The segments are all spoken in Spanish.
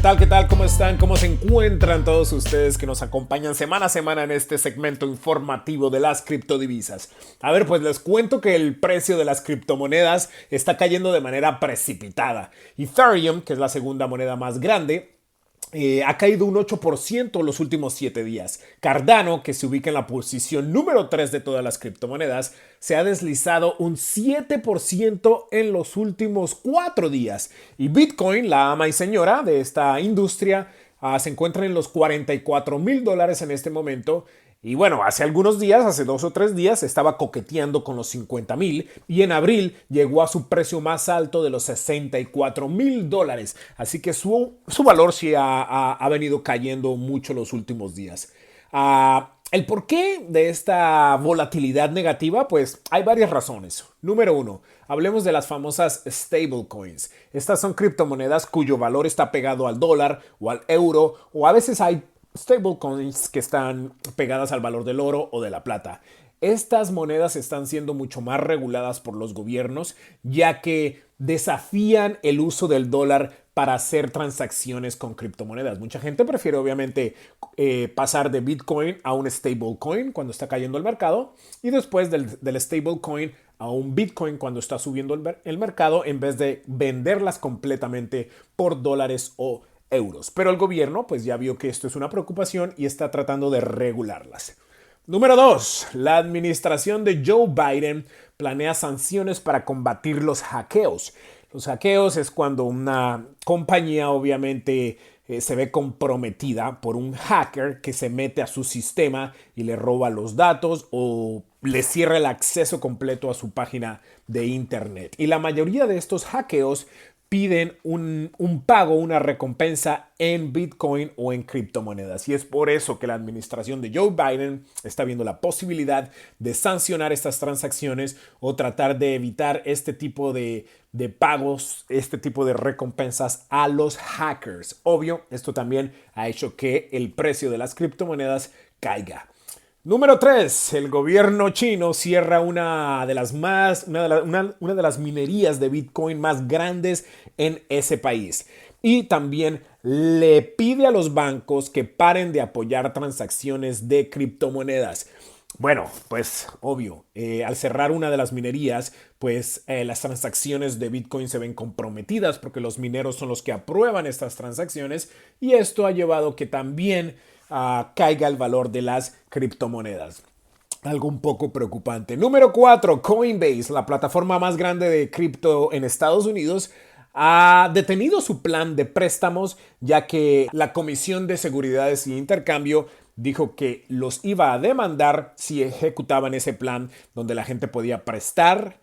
tal? ¿Qué tal? ¿Cómo están? ¿Cómo se encuentran todos ustedes que nos acompañan semana a semana en este segmento informativo de las criptodivisas? A ver, pues les cuento que el precio de las criptomonedas está cayendo de manera precipitada. Ethereum, que es la segunda moneda más grande, eh, ha caído un 8% en los últimos 7 días. Cardano, que se ubica en la posición número 3 de todas las criptomonedas, se ha deslizado un 7% en los últimos 4 días. Y Bitcoin, la ama y señora de esta industria, ah, se encuentra en los 44 mil dólares en este momento y bueno, hace algunos días, hace dos o tres días, estaba coqueteando con los 50 mil y en abril llegó a su precio más alto de los 64 mil dólares. Así que su, valor sí ha, venido cayendo mucho los últimos días. Ah, el porqué de esta volatilidad negativa, pues hay varias razones. Número uno, hablemos de las famosas stablecoins. Estas son criptomonedas cuyo valor está pegado al dólar o al euro o a veces hay stablecoins que están pegadas al valor del oro o de la plata. Estas monedas están siendo mucho más reguladas por los gobiernos ya que desafían el uso del dólar para hacer transacciones con criptomonedas. Mucha gente prefiere obviamente eh, pasar de Bitcoin a un stablecoin cuando está cayendo el mercado y después del, del stablecoin a un Bitcoin cuando está subiendo el, el mercado en vez de venderlas completamente por dólares o Pero el gobierno pues ya vio que esto es una preocupación y está tratando de regularlas. Número 2. La administración de Joe Biden planea sanciones para combatir los hackeos. Los hackeos es cuando una compañía obviamente eh, se ve comprometida por un hacker que se mete a su sistema y le roba los datos o le cierra el acceso completo a su página de internet. Y la mayoría de estos hackeos piden un, pago, una recompensa en Bitcoin o en criptomonedas. Y es por eso que la administración de Joe Biden está viendo la posibilidad de sancionar estas transacciones o tratar de evitar este tipo de, de pagos, este tipo de recompensas a los hackers. Obvio, esto también ha hecho que el precio de las criptomonedas caiga. Número 3. El gobierno chino cierra una de las más, una de, las minerías de Bitcoin más grandes en ese país. Y también le pide a los bancos que paren de apoyar transacciones de criptomonedas. Bueno, pues obvio, eh, al cerrar una de las minerías, pues eh, las transacciones de Bitcoin se ven comprometidas porque los mineros son los que aprueban estas transacciones y esto ha llevado que también caiga el valor de las criptomonedas. Algo un poco preocupante. Número 4, Coinbase, la plataforma más grande de cripto en Estados Unidos, ha detenido su plan de préstamos ya que la Comisión de Seguridades y Intercambio dijo que los iba a demandar si ejecutaban ese plan donde la gente podía prestar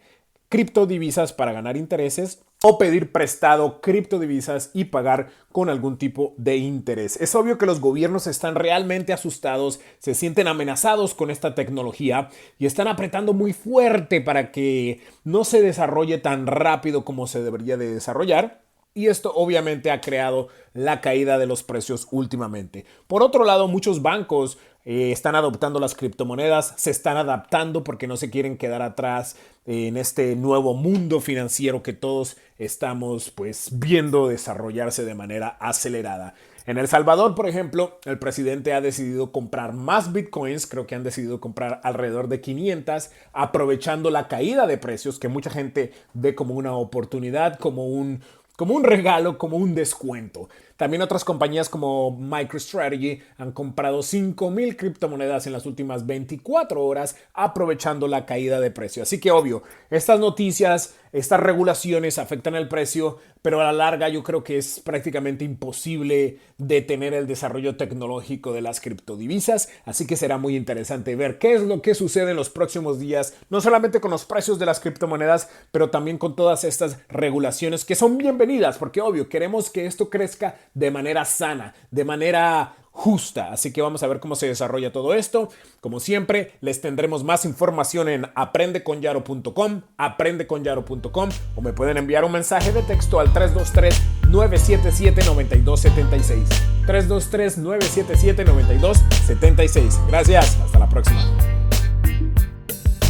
criptodivisas para ganar intereses o pedir prestado criptodivisas y pagar con algún tipo de interés. Es obvio que los gobiernos están realmente asustados, se sienten amenazados con esta tecnología y están apretando muy fuerte para que no se desarrolle tan rápido como se debería de desarrollar. Y esto obviamente ha creado la caída de los precios últimamente. Por otro lado, muchos bancos eh, están adoptando las criptomonedas, se están adaptando porque no se quieren quedar atrás en este nuevo mundo financiero que todos estamos pues viendo desarrollarse de manera acelerada. En El Salvador, por ejemplo, el presidente ha decidido comprar más bitcoins, creo que han decidido comprar alrededor de 500, aprovechando la caída de precios que mucha gente ve como una oportunidad, como un, como un regalo, como un descuento. También otras compañías como MicroStrategy han comprado 5.000 criptomonedas en las últimas 24 horas aprovechando la caída de precio. Así que obvio, estas noticias, estas regulaciones afectan el precio, pero a la larga yo creo que es prácticamente imposible detener el desarrollo tecnológico de las criptodivisas. Así que será muy interesante ver qué es lo que sucede en los próximos días, no solamente con los precios de las criptomonedas, pero también con todas estas regulaciones que son bienvenidas, porque obvio, queremos que esto crezca de manera sana, de manera justa. Así que vamos a ver cómo se desarrolla todo esto. Como siempre, les tendremos más información en aprendeconyaro.com, aprendeconyaro.com o me pueden enviar un mensaje de texto al 323-977-9276. 323-977-9276. Gracias, hasta la próxima.